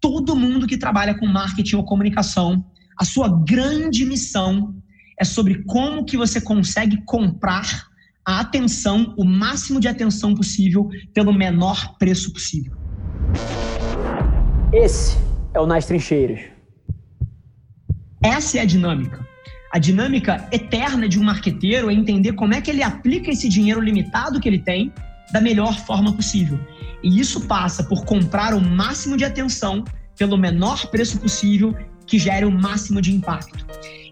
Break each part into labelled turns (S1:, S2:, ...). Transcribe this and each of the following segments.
S1: todo mundo que trabalha com marketing ou comunicação, a sua grande missão é sobre como que você consegue comprar a atenção, o máximo de atenção possível, pelo menor preço possível.
S2: Esse é o Nas Trincheiras.
S1: Essa é a dinâmica. A dinâmica eterna de um marqueteiro é entender como é que ele aplica esse dinheiro limitado que ele tem da melhor forma possível. E isso passa por comprar o máximo de atenção pelo menor preço possível que gere o máximo de impacto.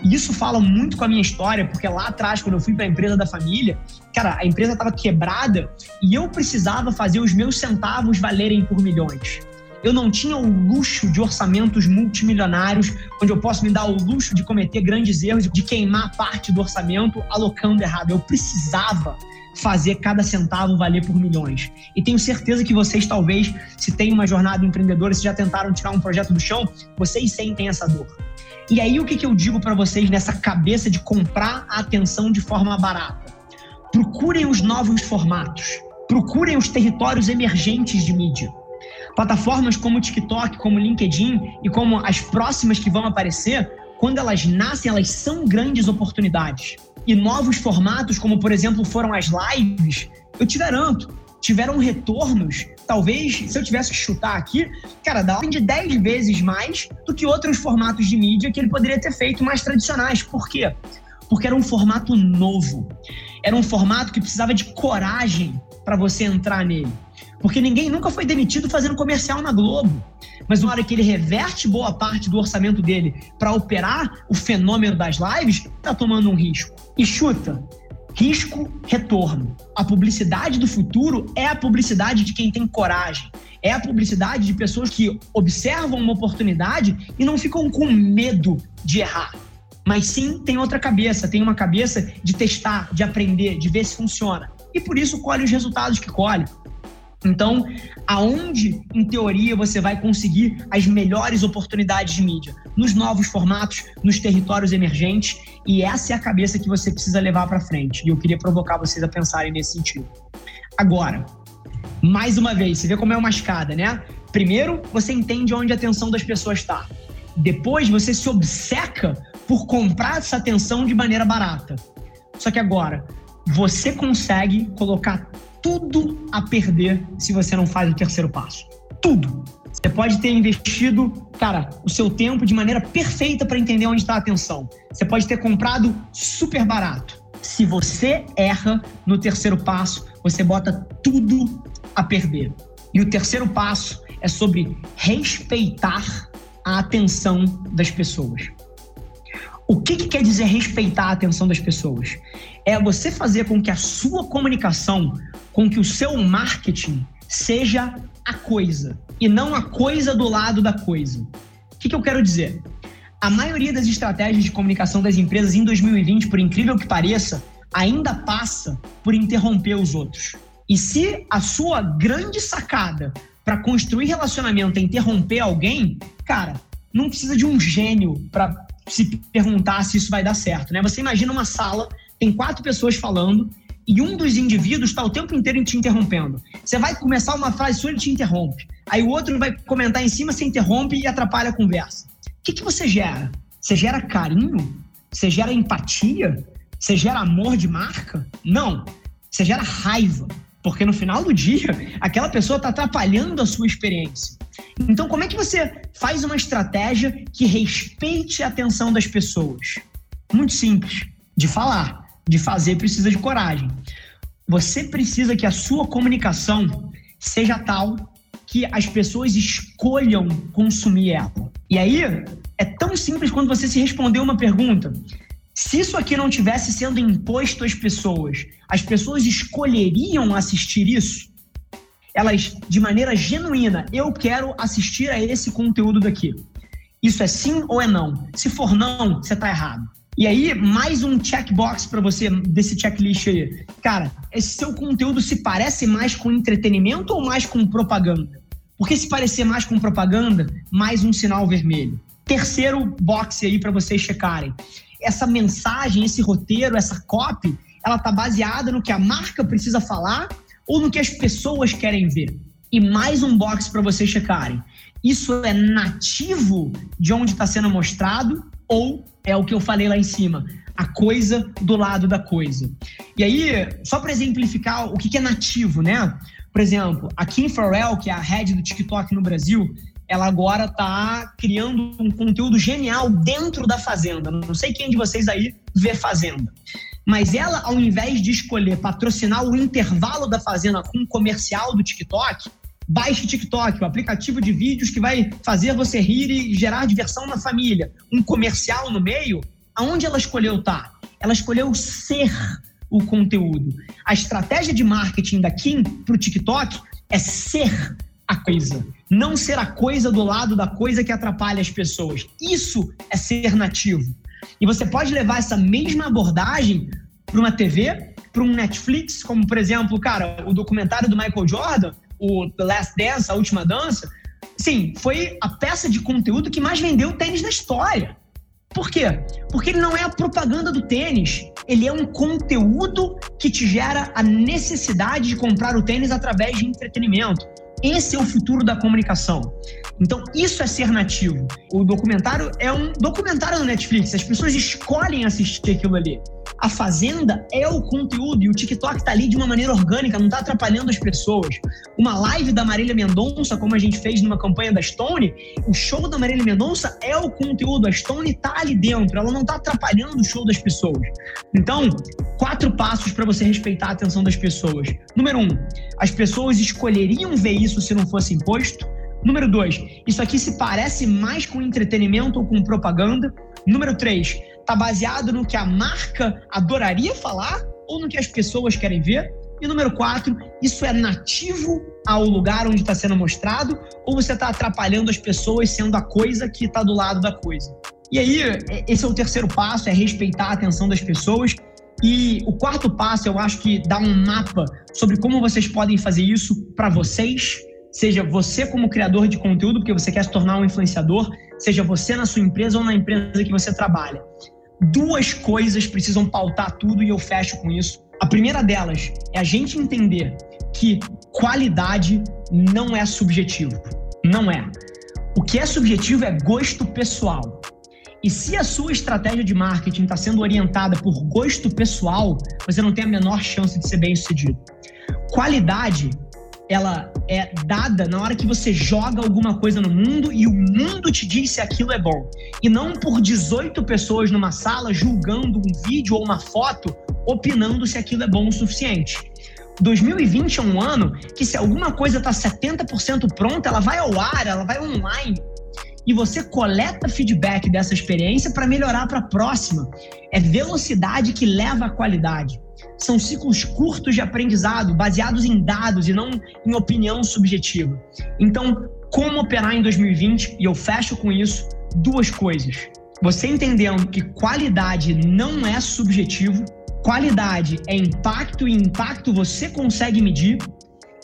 S1: E isso fala muito com a minha história, porque lá atrás, quando eu fui para a empresa da família, cara, a empresa estava quebrada e eu precisava fazer os meus centavos valerem por milhões. Eu não tinha o luxo de orçamentos multimilionários, onde eu posso me dar o luxo de cometer grandes erros, de queimar parte do orçamento alocando errado. Eu precisava fazer cada centavo valer por milhões. E tenho certeza que vocês, talvez, se têm uma jornada empreendedora, se já tentaram tirar um projeto do chão, vocês sentem essa dor. E aí, o que, que eu digo para vocês nessa cabeça de comprar a atenção de forma barata? Procurem os novos formatos, procurem os territórios emergentes de mídia. Plataformas como o TikTok, como o LinkedIn e como as próximas que vão aparecer, quando elas nascem, elas são grandes oportunidades. E novos formatos, como por exemplo foram as lives, eu te garanto, tiveram retornos, talvez, se eu tivesse que chutar aqui, cara, da ordem de 10 vezes mais do que outros formatos de mídia que ele poderia ter feito mais tradicionais. Por quê? Porque era um formato novo. Era um formato que precisava de coragem para você entrar nele. Porque ninguém nunca foi demitido fazendo comercial na Globo. Mas na hora que ele reverte boa parte do orçamento dele para operar o fenômeno das lives, tá tomando um risco. E chuta, risco, retorno. A publicidade do futuro é a publicidade de quem tem coragem. É a publicidade de pessoas que observam uma oportunidade e não ficam com medo de errar. Mas sim tem outra cabeça, tem uma cabeça de testar, de aprender, de ver se funciona. E por isso colhe os resultados que colhe. Então, aonde, em teoria, você vai conseguir as melhores oportunidades de mídia? Nos novos formatos, nos territórios emergentes, e essa é a cabeça que você precisa levar para frente. E eu queria provocar vocês a pensarem nesse sentido. Agora, mais uma vez, você vê como é uma escada, né? Primeiro, você entende onde a atenção das pessoas está. Depois, você se obceca por comprar essa atenção de maneira barata. Só que agora, você consegue colocar tudo a perder se você não faz o terceiro passo. Tudo. Você pode ter investido, cara, o seu tempo de maneira perfeita para entender onde está a atenção. Você pode ter comprado super barato. Se você erra no terceiro passo, você bota tudo a perder. E o terceiro passo é sobre respeitar a atenção das pessoas. O que, que quer dizer respeitar a atenção das pessoas? É você fazer com que a sua comunicação com que o seu marketing seja a coisa e não a coisa do lado da coisa. O que, que eu quero dizer? A maioria das estratégias de comunicação das empresas em 2020, por incrível que pareça, ainda passa por interromper os outros. E se a sua grande sacada para construir relacionamento é interromper alguém, cara, não precisa de um gênio para se perguntar se isso vai dar certo, né? Você imagina uma sala, tem quatro pessoas falando e um dos indivíduos está o tempo inteiro te interrompendo. Você vai começar uma frase sua, ele te interrompe. Aí o outro vai comentar em cima, você interrompe e atrapalha a conversa. O que, que você gera? Você gera carinho? Você gera empatia? Você gera amor de marca? Não. Você gera raiva. Porque no final do dia, aquela pessoa está atrapalhando a sua experiência. Então, como é que você faz uma estratégia que respeite a atenção das pessoas? Muito simples, de falar de fazer precisa de coragem. Você precisa que a sua comunicação seja tal que as pessoas escolham consumir ela. E aí é tão simples quando você se responder uma pergunta. Se isso aqui não tivesse sendo imposto às pessoas, as pessoas escolheriam assistir isso? Elas, de maneira genuína, eu quero assistir a esse conteúdo daqui. Isso é sim ou é não? Se for não, você está errado. E aí, mais um checkbox para você desse checklist aí. Cara, esse seu conteúdo se parece mais com entretenimento ou mais com propaganda? Porque se parecer mais com propaganda, mais um sinal vermelho. Terceiro box aí para vocês checarem. Essa mensagem, esse roteiro, essa copy, ela tá baseada no que a marca precisa falar ou no que as pessoas querem ver. E mais um box para vocês checarem. Isso é nativo de onde está sendo mostrado ou é o que eu falei lá em cima? A coisa do lado da coisa. E aí, só para exemplificar o que é nativo, né? Por exemplo, a Kim Farrell, que é a head do TikTok no Brasil, ela agora está criando um conteúdo genial dentro da Fazenda. Não sei quem de vocês aí vê Fazenda. Mas ela, ao invés de escolher patrocinar o intervalo da Fazenda com um comercial do TikTok, baixe TikTok, o aplicativo de vídeos que vai fazer você rir e gerar diversão na família. Um comercial no meio, aonde ela escolheu estar? Tá? Ela escolheu ser o conteúdo. A estratégia de marketing da Kim para o TikTok é ser a coisa, não ser a coisa do lado da coisa que atrapalha as pessoas. Isso é ser nativo. E você pode levar essa mesma abordagem para uma TV, para um Netflix, como por exemplo, cara, o documentário do Michael Jordan, o The Last Dance, a última dança. Sim, foi a peça de conteúdo que mais vendeu tênis da história. Por quê? Porque ele não é a propaganda do tênis, ele é um conteúdo que te gera a necessidade de comprar o tênis através de entretenimento. Esse é o futuro da comunicação. Então, isso é ser nativo. O documentário é um documentário no Netflix. As pessoas escolhem assistir aquilo ali. A Fazenda é o conteúdo e o TikTok tá ali de uma maneira orgânica, não tá atrapalhando as pessoas. Uma live da Marília Mendonça, como a gente fez numa campanha da Stone, o show da Marília Mendonça é o conteúdo. A Stone tá ali dentro, ela não tá atrapalhando o show das pessoas. Então, quatro passos para você respeitar a atenção das pessoas. Número um, as pessoas escolheriam ver isso se não fosse imposto. Número dois, isso aqui se parece mais com entretenimento ou com propaganda. Número três, está baseado no que a marca adoraria falar ou no que as pessoas querem ver. E número quatro, isso é nativo ao lugar onde está sendo mostrado ou você está atrapalhando as pessoas sendo a coisa que está do lado da coisa. E aí, esse é o terceiro passo, é respeitar a atenção das pessoas. E o quarto passo, eu acho que dá um mapa sobre como vocês podem fazer isso para vocês, seja você como criador de conteúdo, porque você quer se tornar um influenciador, seja você na sua empresa ou na empresa que você trabalha. Duas coisas precisam pautar tudo e eu fecho com isso. A primeira delas é a gente entender que qualidade não é subjetivo. Não é. O que é subjetivo é gosto pessoal. E se a sua estratégia de marketing está sendo orientada por gosto pessoal, você não tem a menor chance de ser bem sucedido. Qualidade, ela é dada na hora que você joga alguma coisa no mundo e o mundo te diz se aquilo é bom. E não por 18 pessoas numa sala julgando um vídeo ou uma foto, opinando se aquilo é bom o suficiente. 2020 é um ano que se alguma coisa está 70% pronta, ela vai ao ar, ela vai online e você coleta feedback dessa experiência para melhorar para a próxima. É velocidade que leva à qualidade. São ciclos curtos de aprendizado, baseados em dados e não em opinião subjetiva. Então, como operar em 2020? E eu fecho com isso duas coisas. Você entendendo que qualidade não é subjetivo, qualidade é impacto e impacto você consegue medir,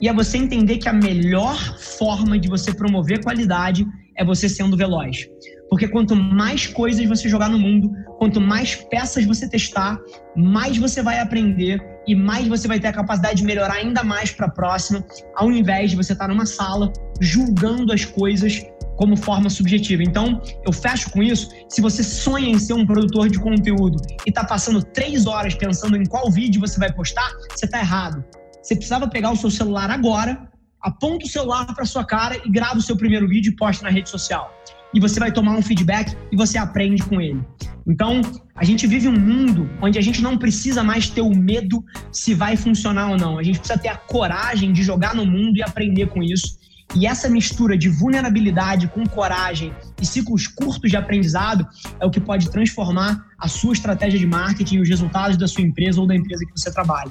S1: e é você entender que a melhor forma de você promover qualidade é você sendo veloz. Porque quanto mais coisas você jogar no mundo, quanto mais peças você testar, mais você vai aprender e mais você vai ter a capacidade de melhorar ainda mais para a próxima, ao invés de você estar numa sala julgando as coisas como forma subjetiva. Então, eu fecho com isso. Se você sonha em ser um produtor de conteúdo e está passando três horas pensando em qual vídeo você vai postar, você está errado. Você precisava pegar o seu celular agora aponta o celular para sua cara e grava o seu primeiro vídeo e posta na rede social. E você vai tomar um feedback e você aprende com ele. Então, a gente vive um mundo onde a gente não precisa mais ter o medo se vai funcionar ou não. A gente precisa ter a coragem de jogar no mundo e aprender com isso. E essa mistura de vulnerabilidade com coragem e ciclos curtos de aprendizado é o que pode transformar a sua estratégia de marketing e os resultados da sua empresa ou da empresa que você trabalha.